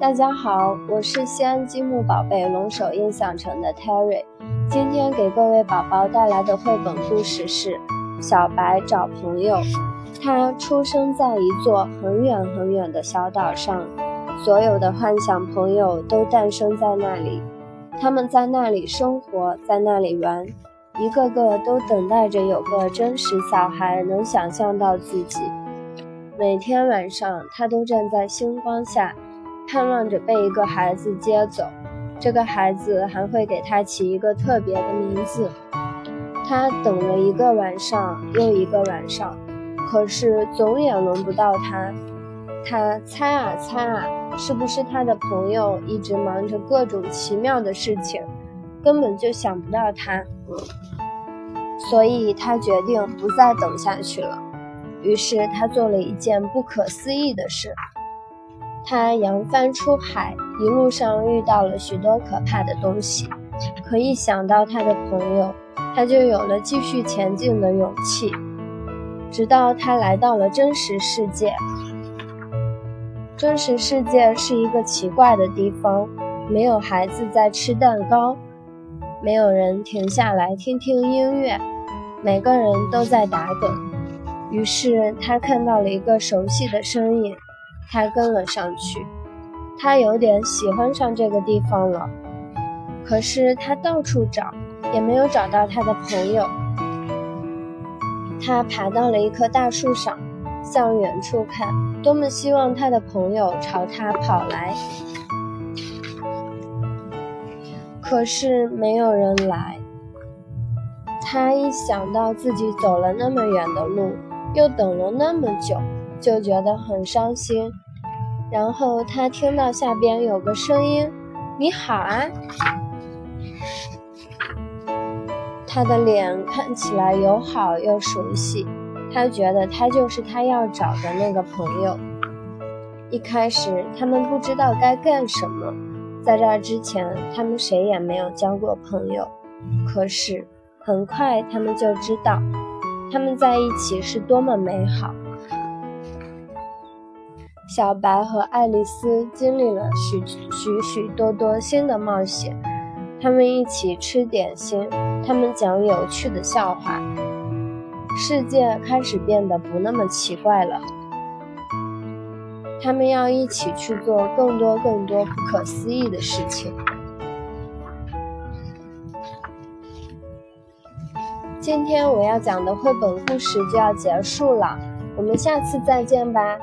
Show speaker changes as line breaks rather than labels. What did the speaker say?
大家好，我是西安积木宝贝龙首印象城的 Terry，今天给各位宝宝带来的绘本故事是《小白找朋友》。他出生在一座很远很远的小岛上，所有的幻想朋友都诞生在那里，他们在那里生活，在那里玩，一个个都等待着有个真实小孩能想象到自己。每天晚上，他都站在星光下，盼望着被一个孩子接走。这个孩子还会给他起一个特别的名字。他等了一个晚上又一个晚上，可是总也轮不到他。他猜啊猜啊，是不是他的朋友一直忙着各种奇妙的事情，根本就想不到他？所以他决定不再等下去了。于是他做了一件不可思议的事，他扬帆出海，一路上遇到了许多可怕的东西，可一想到他的朋友，他就有了继续前进的勇气。直到他来到了真实世界，真实世界是一个奇怪的地方，没有孩子在吃蛋糕，没有人停下来听听音乐，每个人都在打盹。于是他看到了一个熟悉的身影，他跟了上去。他有点喜欢上这个地方了，可是他到处找，也没有找到他的朋友。他爬到了一棵大树上，向远处看，多么希望他的朋友朝他跑来。可是没有人来。他一想到自己走了那么远的路，又等了那么久，就觉得很伤心。然后他听到下边有个声音：“你好啊！”他的脸看起来友好又熟悉，他觉得他就是他要找的那个朋友。一开始他们不知道该干什么，在这之前他们谁也没有交过朋友。可是很快他们就知道。他们在一起是多么美好！小白和爱丽丝经历了许许许多多新的冒险。他们一起吃点心，他们讲有趣的笑话。世界开始变得不那么奇怪了。他们要一起去做更多更多不可思议的事情。今天我要讲的绘本故事就要结束了，我们下次再见吧。